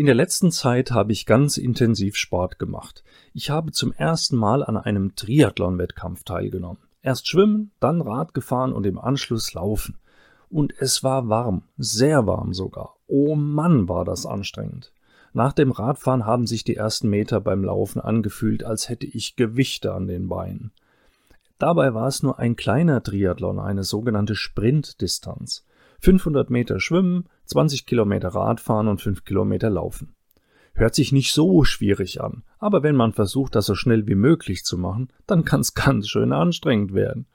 In der letzten Zeit habe ich ganz intensiv Sport gemacht. Ich habe zum ersten Mal an einem Triathlon-Wettkampf teilgenommen. Erst schwimmen, dann Rad gefahren und im Anschluss laufen. Und es war warm, sehr warm sogar. Oh Mann, war das anstrengend. Nach dem Radfahren haben sich die ersten Meter beim Laufen angefühlt, als hätte ich Gewichte an den Beinen. Dabei war es nur ein kleiner Triathlon, eine sogenannte Sprintdistanz. 500 Meter schwimmen, 20 Kilometer Radfahren und 5 Kilometer laufen. Hört sich nicht so schwierig an, aber wenn man versucht, das so schnell wie möglich zu machen, dann kann es ganz schön anstrengend werden.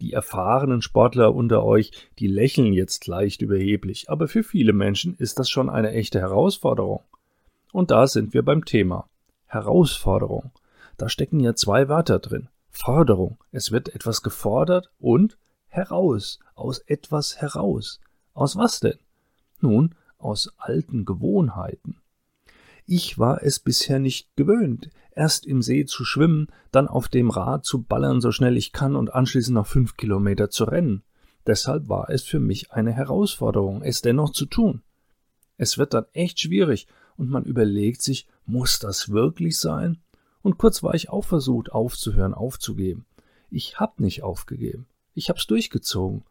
Die erfahrenen Sportler unter euch, die lächeln jetzt leicht überheblich, aber für viele Menschen ist das schon eine echte Herausforderung. Und da sind wir beim Thema. Herausforderung. Da stecken ja zwei Wörter drin. Forderung. Es wird etwas gefordert und heraus. Aus etwas heraus. Aus was denn? Nun, aus alten Gewohnheiten. Ich war es bisher nicht gewöhnt, erst im See zu schwimmen, dann auf dem Rad zu ballern, so schnell ich kann, und anschließend noch fünf Kilometer zu rennen. Deshalb war es für mich eine Herausforderung, es dennoch zu tun. Es wird dann echt schwierig, und man überlegt sich, muss das wirklich sein? Und kurz war ich auch versucht, aufzuhören, aufzugeben. Ich hab nicht aufgegeben. Ich hab's durchgezogen.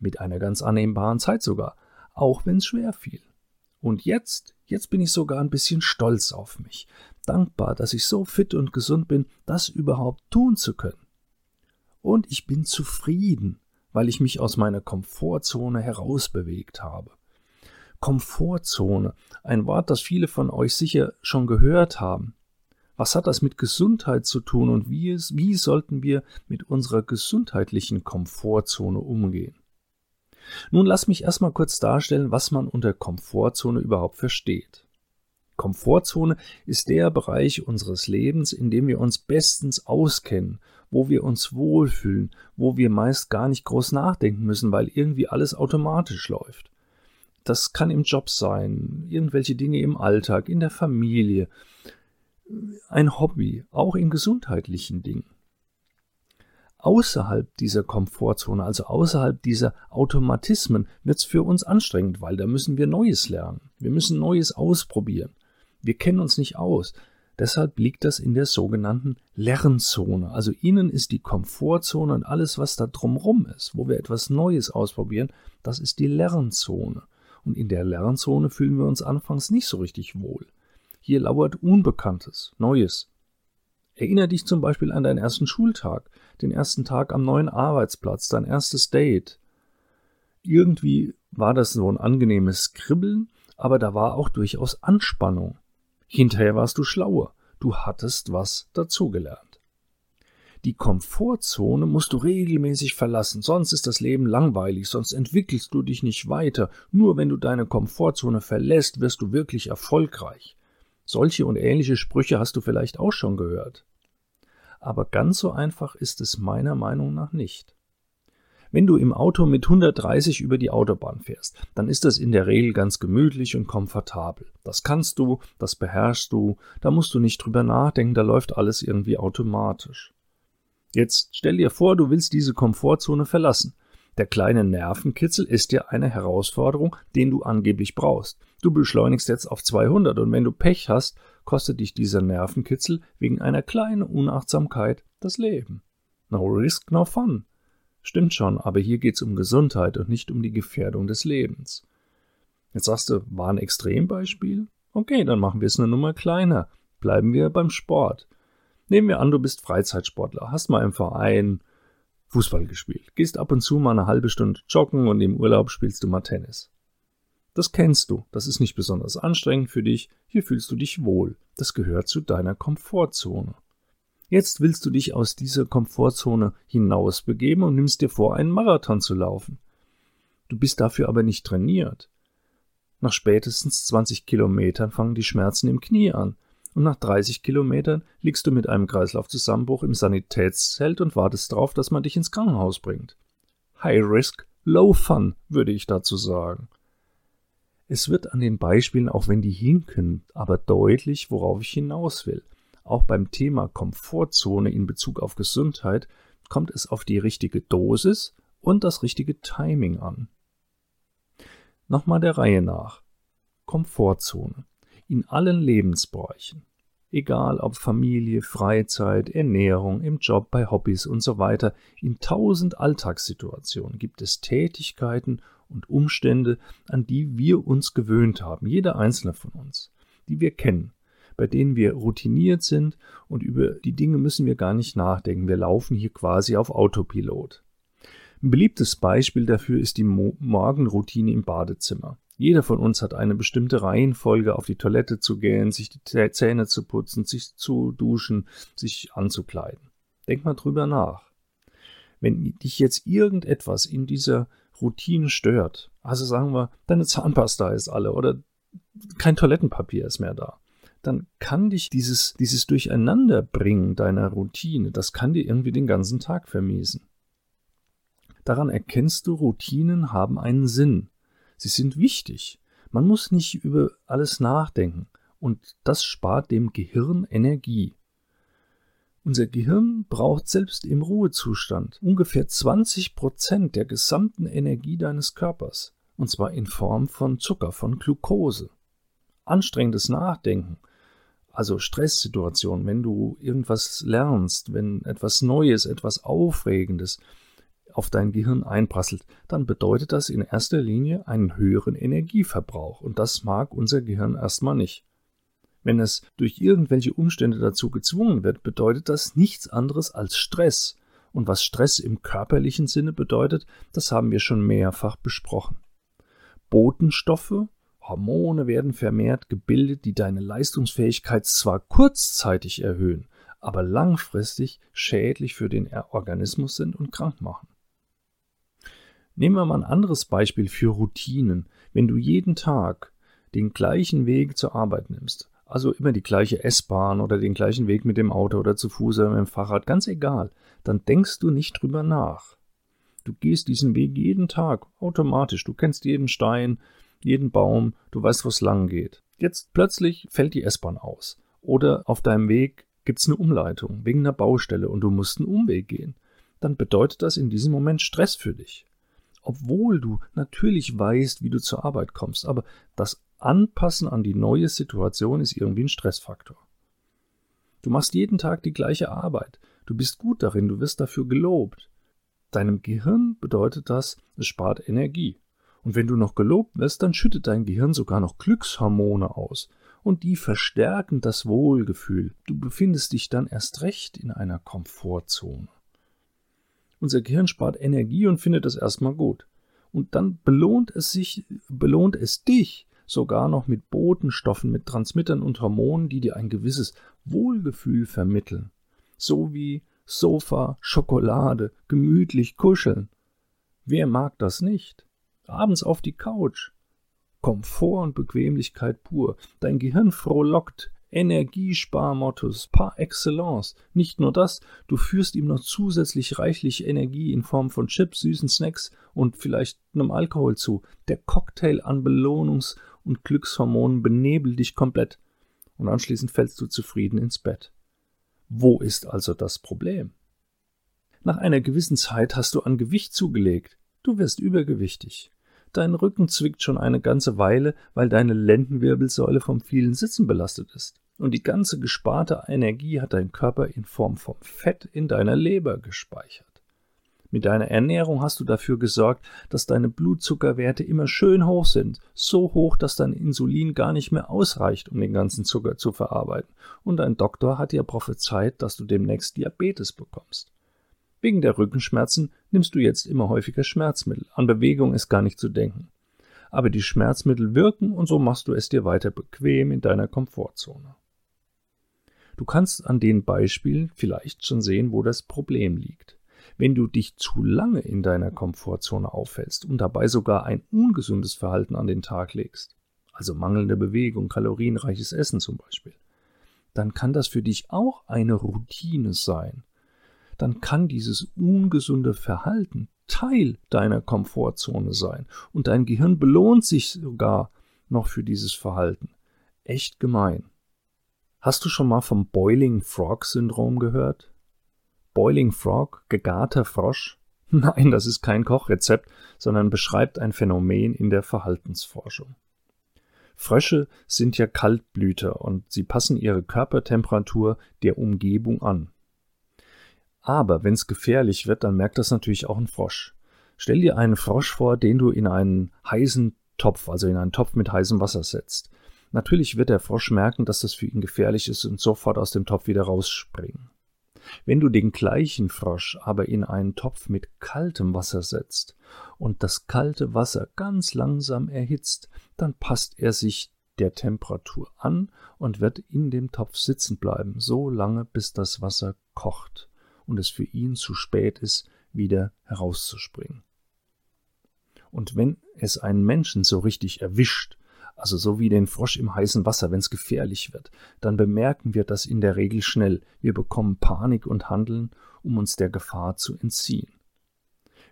Mit einer ganz annehmbaren Zeit sogar auch wenn es schwer fiel. Und jetzt, jetzt bin ich sogar ein bisschen stolz auf mich, dankbar, dass ich so fit und gesund bin, das überhaupt tun zu können. Und ich bin zufrieden, weil ich mich aus meiner Komfortzone herausbewegt habe. Komfortzone, ein Wort, das viele von euch sicher schon gehört haben. Was hat das mit Gesundheit zu tun und wie, wie sollten wir mit unserer gesundheitlichen Komfortzone umgehen? Nun lass mich erstmal kurz darstellen, was man unter Komfortzone überhaupt versteht. Komfortzone ist der Bereich unseres Lebens, in dem wir uns bestens auskennen, wo wir uns wohlfühlen, wo wir meist gar nicht groß nachdenken müssen, weil irgendwie alles automatisch läuft. Das kann im Job sein, irgendwelche Dinge im Alltag, in der Familie, ein Hobby, auch in gesundheitlichen Dingen außerhalb dieser Komfortzone, also außerhalb dieser Automatismen, wird es für uns anstrengend, weil da müssen wir Neues lernen. Wir müssen Neues ausprobieren. Wir kennen uns nicht aus. Deshalb liegt das in der sogenannten Lernzone. Also innen ist die Komfortzone und alles, was da drumrum ist, wo wir etwas Neues ausprobieren, das ist die Lernzone. Und in der Lernzone fühlen wir uns anfangs nicht so richtig wohl. Hier lauert Unbekanntes, Neues, Erinnere dich zum Beispiel an deinen ersten Schultag, den ersten Tag am neuen Arbeitsplatz, dein erstes Date. Irgendwie war das so ein angenehmes Kribbeln, aber da war auch durchaus Anspannung. Hinterher warst du schlauer, du hattest was dazugelernt. Die Komfortzone musst du regelmäßig verlassen, sonst ist das Leben langweilig, sonst entwickelst du dich nicht weiter. Nur wenn du deine Komfortzone verlässt, wirst du wirklich erfolgreich. Solche und ähnliche Sprüche hast du vielleicht auch schon gehört. Aber ganz so einfach ist es meiner Meinung nach nicht. Wenn du im Auto mit 130 über die Autobahn fährst, dann ist das in der Regel ganz gemütlich und komfortabel. Das kannst du, das beherrschst du, da musst du nicht drüber nachdenken, da läuft alles irgendwie automatisch. Jetzt stell dir vor, du willst diese Komfortzone verlassen. Der kleine Nervenkitzel ist ja eine Herausforderung, den du angeblich brauchst. Du beschleunigst jetzt auf 200 und wenn du Pech hast, kostet dich dieser Nervenkitzel wegen einer kleinen Unachtsamkeit das Leben. No risk, no fun. Stimmt schon, aber hier geht's um Gesundheit und nicht um die Gefährdung des Lebens. Jetzt sagst du, war ein Extrembeispiel? Okay, dann machen wir es eine Nummer kleiner. Bleiben wir beim Sport. Nehmen wir an, du bist Freizeitsportler, hast mal im Verein Fußball gespielt, gehst ab und zu mal eine halbe Stunde joggen und im Urlaub spielst du mal Tennis. Das kennst du, das ist nicht besonders anstrengend für dich, hier fühlst du dich wohl, das gehört zu deiner Komfortzone. Jetzt willst du dich aus dieser Komfortzone hinausbegeben und nimmst dir vor, einen Marathon zu laufen. Du bist dafür aber nicht trainiert. Nach spätestens 20 Kilometern fangen die Schmerzen im Knie an. Und nach 30 Kilometern liegst du mit einem Kreislaufzusammenbruch im Sanitätszelt und wartest darauf, dass man dich ins Krankenhaus bringt. High Risk, Low Fun, würde ich dazu sagen. Es wird an den Beispielen, auch wenn die hinken, aber deutlich, worauf ich hinaus will. Auch beim Thema Komfortzone in Bezug auf Gesundheit kommt es auf die richtige Dosis und das richtige Timing an. Nochmal der Reihe nach. Komfortzone. In allen Lebensbereichen. Egal ob Familie, Freizeit, Ernährung, im Job, bei Hobbys und so weiter, in tausend Alltagssituationen gibt es Tätigkeiten und Umstände, an die wir uns gewöhnt haben, jeder einzelne von uns, die wir kennen, bei denen wir routiniert sind und über die Dinge müssen wir gar nicht nachdenken. Wir laufen hier quasi auf Autopilot. Ein beliebtes Beispiel dafür ist die Mo Morgenroutine im Badezimmer. Jeder von uns hat eine bestimmte Reihenfolge, auf die Toilette zu gehen, sich die Zähne zu putzen, sich zu duschen, sich anzukleiden. Denk mal drüber nach. Wenn dich jetzt irgendetwas in dieser Routine stört, also sagen wir, deine Zahnpasta ist alle oder kein Toilettenpapier ist mehr da, dann kann dich dieses, dieses Durcheinanderbringen deiner Routine, das kann dir irgendwie den ganzen Tag vermiesen. Daran erkennst du, Routinen haben einen Sinn. Sie sind wichtig. Man muss nicht über alles nachdenken. Und das spart dem Gehirn Energie. Unser Gehirn braucht selbst im Ruhezustand ungefähr 20 Prozent der gesamten Energie deines Körpers. Und zwar in Form von Zucker, von Glucose. Anstrengendes Nachdenken, also Stresssituationen, wenn du irgendwas lernst, wenn etwas Neues, etwas Aufregendes auf dein Gehirn einprasselt, dann bedeutet das in erster Linie einen höheren Energieverbrauch und das mag unser Gehirn erstmal nicht. Wenn es durch irgendwelche Umstände dazu gezwungen wird, bedeutet das nichts anderes als Stress. Und was Stress im körperlichen Sinne bedeutet, das haben wir schon mehrfach besprochen. Botenstoffe Hormone werden vermehrt gebildet, die deine Leistungsfähigkeit zwar kurzzeitig erhöhen, aber langfristig schädlich für den Organismus sind und krank machen. Nehmen wir mal ein anderes Beispiel für Routinen. Wenn du jeden Tag den gleichen Weg zur Arbeit nimmst, also immer die gleiche S-Bahn oder den gleichen Weg mit dem Auto oder zu Fuß oder mit dem Fahrrad, ganz egal, dann denkst du nicht drüber nach. Du gehst diesen Weg jeden Tag automatisch. Du kennst jeden Stein, jeden Baum, du weißt, wo es lang geht. Jetzt plötzlich fällt die S-Bahn aus. Oder auf deinem Weg gibt es eine Umleitung wegen einer Baustelle und du musst einen Umweg gehen. Dann bedeutet das in diesem Moment Stress für dich. Obwohl du natürlich weißt, wie du zur Arbeit kommst, aber das Anpassen an die neue Situation ist irgendwie ein Stressfaktor. Du machst jeden Tag die gleiche Arbeit. Du bist gut darin, du wirst dafür gelobt. Deinem Gehirn bedeutet das, es spart Energie. Und wenn du noch gelobt wirst, dann schüttet dein Gehirn sogar noch Glückshormone aus. Und die verstärken das Wohlgefühl. Du befindest dich dann erst recht in einer Komfortzone. Unser Gehirn spart Energie und findet das erstmal gut. Und dann belohnt es sich, belohnt es dich sogar noch mit Botenstoffen, mit Transmittern und Hormonen, die dir ein gewisses Wohlgefühl vermitteln. So wie Sofa, Schokolade, gemütlich kuscheln. Wer mag das nicht? Abends auf die Couch. Komfort und Bequemlichkeit pur. Dein Gehirn frohlockt. Energiesparmottos par excellence. Nicht nur das, du führst ihm noch zusätzlich reichlich Energie in Form von Chips, süßen Snacks und vielleicht einem Alkohol zu. Der Cocktail an Belohnungs- und Glückshormonen benebelt dich komplett. Und anschließend fällst du zufrieden ins Bett. Wo ist also das Problem? Nach einer gewissen Zeit hast du an Gewicht zugelegt. Du wirst übergewichtig. Dein Rücken zwickt schon eine ganze Weile, weil deine Lendenwirbelsäule vom vielen Sitzen belastet ist. Und die ganze gesparte Energie hat dein Körper in Form von Fett in deiner Leber gespeichert. Mit deiner Ernährung hast du dafür gesorgt, dass deine Blutzuckerwerte immer schön hoch sind, so hoch, dass dein Insulin gar nicht mehr ausreicht, um den ganzen Zucker zu verarbeiten. Und dein Doktor hat dir prophezeit, dass du demnächst Diabetes bekommst. Wegen der Rückenschmerzen nimmst du jetzt immer häufiger Schmerzmittel. An Bewegung ist gar nicht zu denken. Aber die Schmerzmittel wirken und so machst du es dir weiter bequem in deiner Komfortzone. Du kannst an den Beispielen vielleicht schon sehen, wo das Problem liegt. Wenn du dich zu lange in deiner Komfortzone aufhältst und dabei sogar ein ungesundes Verhalten an den Tag legst, also mangelnde Bewegung, kalorienreiches Essen zum Beispiel, dann kann das für dich auch eine Routine sein. Dann kann dieses ungesunde Verhalten Teil deiner Komfortzone sein und dein Gehirn belohnt sich sogar noch für dieses Verhalten. Echt gemein. Hast du schon mal vom Boiling Frog Syndrom gehört? Boiling Frog, gegarter Frosch? Nein, das ist kein Kochrezept, sondern beschreibt ein Phänomen in der Verhaltensforschung. Frösche sind ja Kaltblüter und sie passen ihre Körpertemperatur der Umgebung an. Aber wenn es gefährlich wird, dann merkt das natürlich auch ein Frosch. Stell dir einen Frosch vor, den du in einen heißen Topf, also in einen Topf mit heißem Wasser setzt. Natürlich wird der Frosch merken, dass das für ihn gefährlich ist und sofort aus dem Topf wieder rausspringen. Wenn du den gleichen Frosch aber in einen Topf mit kaltem Wasser setzt und das kalte Wasser ganz langsam erhitzt, dann passt er sich der Temperatur an und wird in dem Topf sitzen bleiben, so lange bis das Wasser kocht und es für ihn zu spät ist, wieder herauszuspringen. Und wenn es einen Menschen so richtig erwischt, also so wie den Frosch im heißen Wasser, wenn es gefährlich wird, dann bemerken wir das in der Regel schnell. Wir bekommen Panik und handeln, um uns der Gefahr zu entziehen.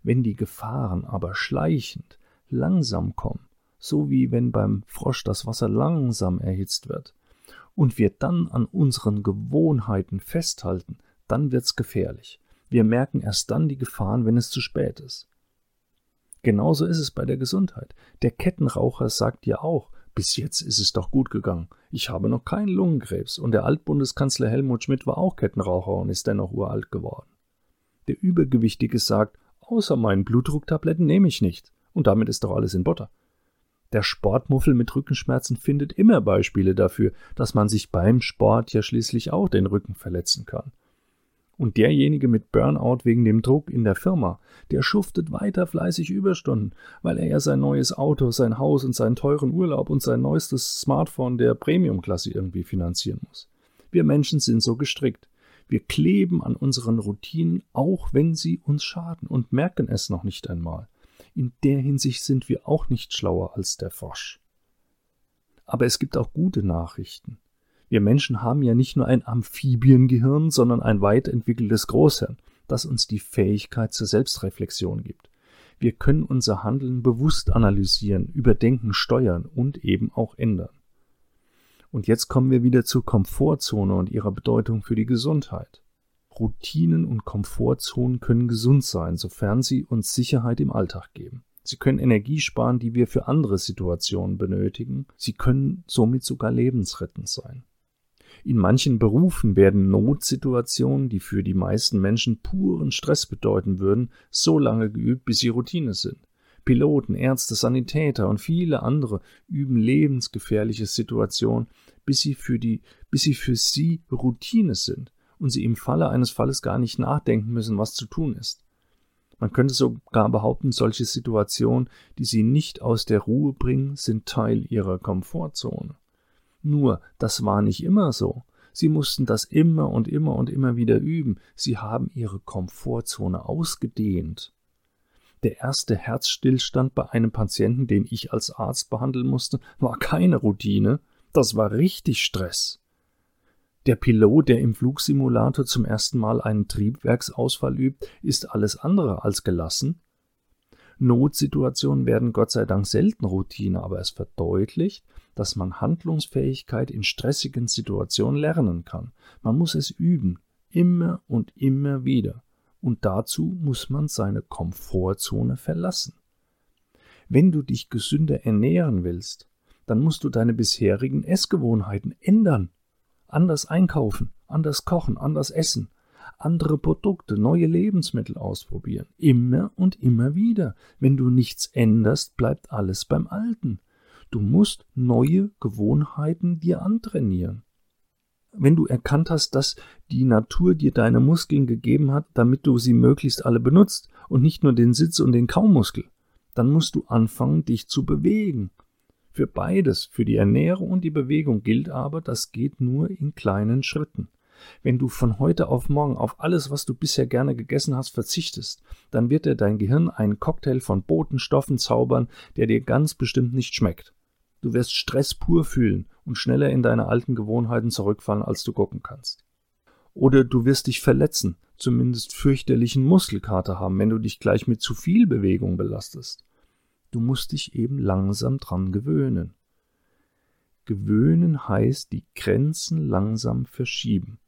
Wenn die Gefahren aber schleichend, langsam kommen, so wie wenn beim Frosch das Wasser langsam erhitzt wird, und wir dann an unseren Gewohnheiten festhalten, dann wird's gefährlich. Wir merken erst dann die Gefahren, wenn es zu spät ist. Genauso ist es bei der Gesundheit. Der Kettenraucher sagt ja auch, bis jetzt ist es doch gut gegangen. Ich habe noch keinen Lungenkrebs und der Altbundeskanzler Helmut Schmidt war auch Kettenraucher und ist dennoch uralt geworden. Der Übergewichtige sagt, außer meinen Blutdrucktabletten nehme ich nicht. Und damit ist doch alles in Butter. Der Sportmuffel mit Rückenschmerzen findet immer Beispiele dafür, dass man sich beim Sport ja schließlich auch den Rücken verletzen kann. Und derjenige mit Burnout wegen dem Druck in der Firma, der schuftet weiter fleißig Überstunden, weil er ja sein neues Auto, sein Haus und seinen teuren Urlaub und sein neuestes Smartphone der Premiumklasse irgendwie finanzieren muss. Wir Menschen sind so gestrickt. Wir kleben an unseren Routinen, auch wenn sie uns schaden und merken es noch nicht einmal. In der Hinsicht sind wir auch nicht schlauer als der Frosch. Aber es gibt auch gute Nachrichten. Wir Menschen haben ja nicht nur ein Amphibiengehirn, sondern ein weit entwickeltes Großhirn, das uns die Fähigkeit zur Selbstreflexion gibt. Wir können unser Handeln bewusst analysieren, überdenken, steuern und eben auch ändern. Und jetzt kommen wir wieder zur Komfortzone und ihrer Bedeutung für die Gesundheit. Routinen und Komfortzonen können gesund sein, sofern sie uns Sicherheit im Alltag geben. Sie können Energie sparen, die wir für andere Situationen benötigen. Sie können somit sogar lebensrettend sein. In manchen Berufen werden Notsituationen, die für die meisten Menschen puren Stress bedeuten würden, so lange geübt, bis sie Routine sind. Piloten, Ärzte, Sanitäter und viele andere üben lebensgefährliche Situationen, bis sie für die, bis sie für sie Routine sind und sie im Falle eines Falles gar nicht nachdenken müssen, was zu tun ist. Man könnte sogar behaupten, solche Situationen, die sie nicht aus der Ruhe bringen, sind Teil ihrer Komfortzone. Nur, das war nicht immer so. Sie mussten das immer und immer und immer wieder üben. Sie haben ihre Komfortzone ausgedehnt. Der erste Herzstillstand bei einem Patienten, den ich als Arzt behandeln musste, war keine Routine, das war richtig Stress. Der Pilot, der im Flugsimulator zum ersten Mal einen Triebwerksausfall übt, ist alles andere als gelassen. Notsituationen werden Gott sei Dank selten Routine, aber es verdeutlicht, dass man Handlungsfähigkeit in stressigen Situationen lernen kann. Man muss es üben, immer und immer wieder. Und dazu muss man seine Komfortzone verlassen. Wenn du dich gesünder ernähren willst, dann musst du deine bisherigen Essgewohnheiten ändern. Anders einkaufen, anders kochen, anders essen, andere Produkte, neue Lebensmittel ausprobieren. Immer und immer wieder. Wenn du nichts änderst, bleibt alles beim Alten. Du musst neue Gewohnheiten dir antrainieren. Wenn du erkannt hast, dass die Natur dir deine Muskeln gegeben hat, damit du sie möglichst alle benutzt und nicht nur den Sitz und den Kaumuskel, dann musst du anfangen, dich zu bewegen. Für beides, für die Ernährung und die Bewegung gilt aber, das geht nur in kleinen Schritten. Wenn du von heute auf morgen auf alles, was du bisher gerne gegessen hast, verzichtest, dann wird dir dein Gehirn einen Cocktail von Botenstoffen zaubern, der dir ganz bestimmt nicht schmeckt. Du wirst Stress pur fühlen und schneller in deine alten Gewohnheiten zurückfallen, als du gucken kannst. Oder du wirst dich verletzen, zumindest fürchterlichen Muskelkater haben, wenn du dich gleich mit zu viel Bewegung belastest. Du musst dich eben langsam dran gewöhnen. Gewöhnen heißt die Grenzen langsam verschieben.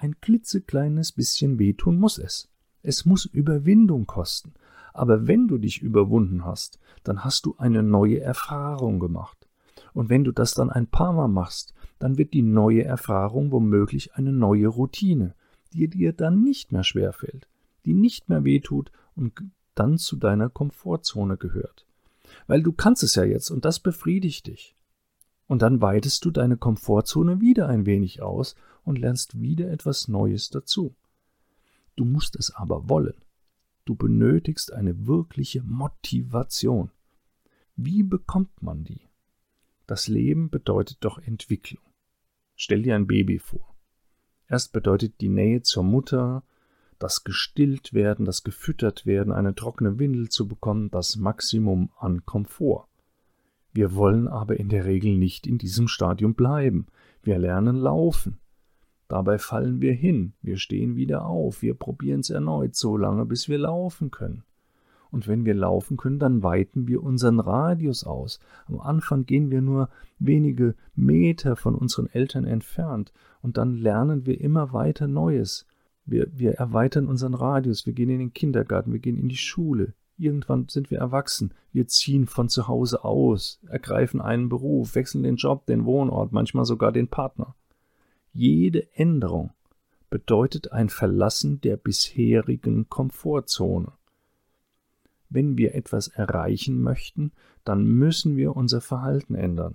Ein klitzekleines bisschen wehtun muss es. Es muss Überwindung kosten. Aber wenn du dich überwunden hast, dann hast du eine neue Erfahrung gemacht. Und wenn du das dann ein paar Mal machst, dann wird die neue Erfahrung womöglich eine neue Routine, die dir dann nicht mehr schwerfällt, die nicht mehr wehtut und dann zu deiner Komfortzone gehört. Weil du kannst es ja jetzt und das befriedigt dich. Und dann weitest du deine Komfortzone wieder ein wenig aus und lernst wieder etwas Neues dazu. Du musst es aber wollen. Du benötigst eine wirkliche Motivation. Wie bekommt man die? Das Leben bedeutet doch Entwicklung. Stell dir ein Baby vor. Erst bedeutet die Nähe zur Mutter, das gestillt werden, das gefüttert werden, eine trockene Windel zu bekommen, das Maximum an Komfort. Wir wollen aber in der Regel nicht in diesem Stadium bleiben. Wir lernen laufen. Dabei fallen wir hin, wir stehen wieder auf, wir probieren es erneut so lange, bis wir laufen können. Und wenn wir laufen können, dann weiten wir unseren Radius aus. Am Anfang gehen wir nur wenige Meter von unseren Eltern entfernt und dann lernen wir immer weiter Neues. Wir, wir erweitern unseren Radius, wir gehen in den Kindergarten, wir gehen in die Schule. Irgendwann sind wir erwachsen. Wir ziehen von zu Hause aus, ergreifen einen Beruf, wechseln den Job, den Wohnort, manchmal sogar den Partner. Jede Änderung bedeutet ein Verlassen der bisherigen Komfortzone. Wenn wir etwas erreichen möchten, dann müssen wir unser Verhalten ändern.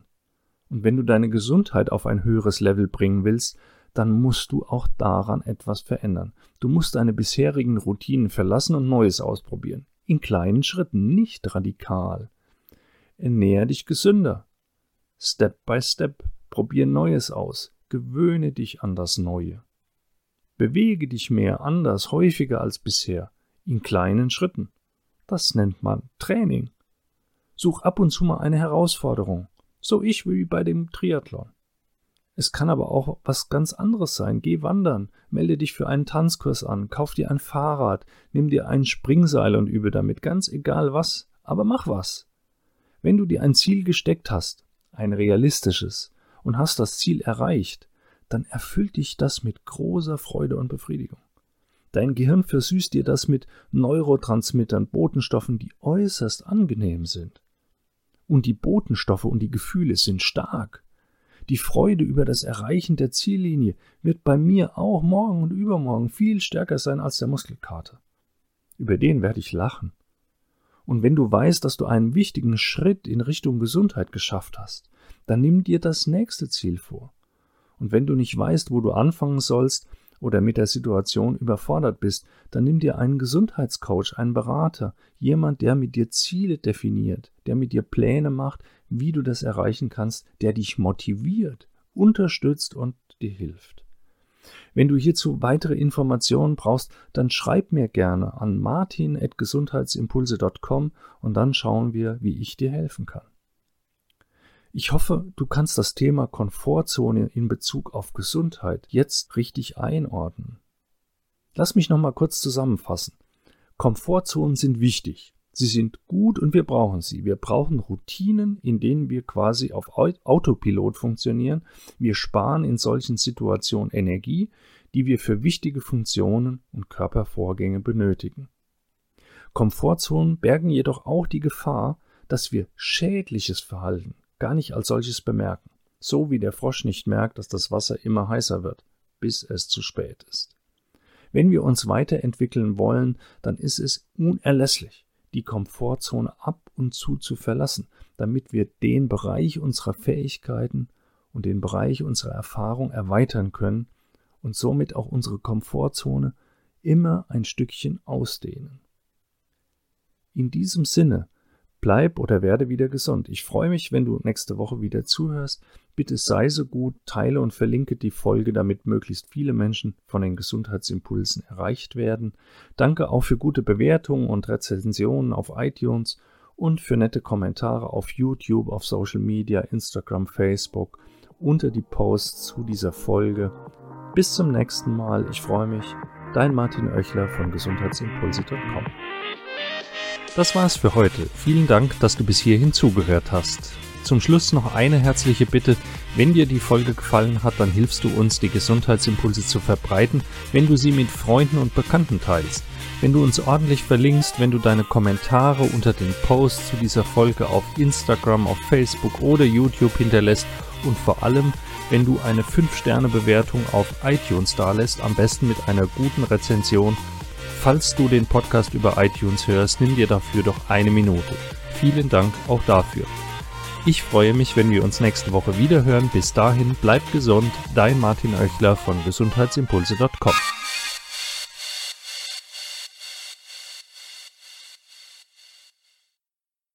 Und wenn du deine Gesundheit auf ein höheres Level bringen willst, dann musst du auch daran etwas verändern. Du musst deine bisherigen Routinen verlassen und Neues ausprobieren. In kleinen Schritten, nicht radikal. Ernähre dich gesünder. Step by Step. Probier Neues aus. Gewöhne dich an das Neue. Bewege dich mehr anders, häufiger als bisher, in kleinen Schritten. Das nennt man Training. Such ab und zu mal eine Herausforderung, so ich wie bei dem Triathlon. Es kann aber auch was ganz anderes sein. Geh wandern, melde dich für einen Tanzkurs an, kauf dir ein Fahrrad, nimm dir ein Springseil und übe damit, ganz egal was, aber mach was. Wenn du dir ein Ziel gesteckt hast, ein realistisches, und hast das Ziel erreicht, dann erfüllt dich das mit großer Freude und Befriedigung. Dein Gehirn versüßt dir das mit Neurotransmittern, Botenstoffen, die äußerst angenehm sind. Und die Botenstoffe und die Gefühle sind stark. Die Freude über das Erreichen der Ziellinie wird bei mir auch morgen und übermorgen viel stärker sein als der Muskelkater. Über den werde ich lachen. Und wenn du weißt, dass du einen wichtigen Schritt in Richtung Gesundheit geschafft hast, dann nimm dir das nächste Ziel vor. Und wenn du nicht weißt, wo du anfangen sollst, oder mit der Situation überfordert bist, dann nimm dir einen Gesundheitscoach, einen Berater, jemand, der mit dir Ziele definiert, der mit dir Pläne macht, wie du das erreichen kannst, der dich motiviert, unterstützt und dir hilft. Wenn du hierzu weitere Informationen brauchst, dann schreib mir gerne an martin.gesundheitsimpulse.com und dann schauen wir, wie ich dir helfen kann. Ich hoffe, du kannst das Thema Komfortzone in Bezug auf Gesundheit jetzt richtig einordnen. Lass mich nochmal kurz zusammenfassen. Komfortzonen sind wichtig. Sie sind gut und wir brauchen sie. Wir brauchen Routinen, in denen wir quasi auf Autopilot funktionieren. Wir sparen in solchen Situationen Energie, die wir für wichtige Funktionen und Körpervorgänge benötigen. Komfortzonen bergen jedoch auch die Gefahr, dass wir schädliches Verhalten gar nicht als solches bemerken, so wie der Frosch nicht merkt, dass das Wasser immer heißer wird, bis es zu spät ist. Wenn wir uns weiterentwickeln wollen, dann ist es unerlässlich, die Komfortzone ab und zu zu verlassen, damit wir den Bereich unserer Fähigkeiten und den Bereich unserer Erfahrung erweitern können und somit auch unsere Komfortzone immer ein Stückchen ausdehnen. In diesem Sinne bleib oder werde wieder gesund. Ich freue mich, wenn du nächste Woche wieder zuhörst. Bitte sei so gut, teile und verlinke die Folge, damit möglichst viele Menschen von den Gesundheitsimpulsen erreicht werden. Danke auch für gute Bewertungen und Rezensionen auf iTunes und für nette Kommentare auf YouTube, auf Social Media, Instagram, Facebook unter die Posts zu dieser Folge. Bis zum nächsten Mal. Ich freue mich. Dein Martin Oechler von gesundheitsimpulse.com. Das war's für heute. Vielen Dank, dass du bis hierhin zugehört hast. Zum Schluss noch eine herzliche Bitte. Wenn dir die Folge gefallen hat, dann hilfst du uns, die Gesundheitsimpulse zu verbreiten, wenn du sie mit Freunden und Bekannten teilst. Wenn du uns ordentlich verlinkst, wenn du deine Kommentare unter den Posts zu dieser Folge auf Instagram, auf Facebook oder YouTube hinterlässt und vor allem, wenn du eine 5-Sterne-Bewertung auf iTunes dalässt, am besten mit einer guten Rezension. Falls du den Podcast über iTunes hörst, nimm dir dafür doch eine Minute. Vielen Dank auch dafür. Ich freue mich, wenn wir uns nächste Woche wieder hören. Bis dahin, bleib gesund, dein Martin Oechler von gesundheitsimpulse.com.